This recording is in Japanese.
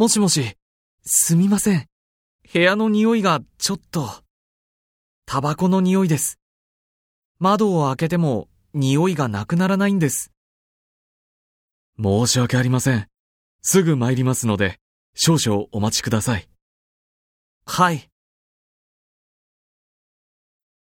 もしもし、すみません。部屋の匂いがちょっと。タバコの匂いです。窓を開けても匂いがなくならないんです。申し訳ありません。すぐ参りますので、少々お待ちください。はい。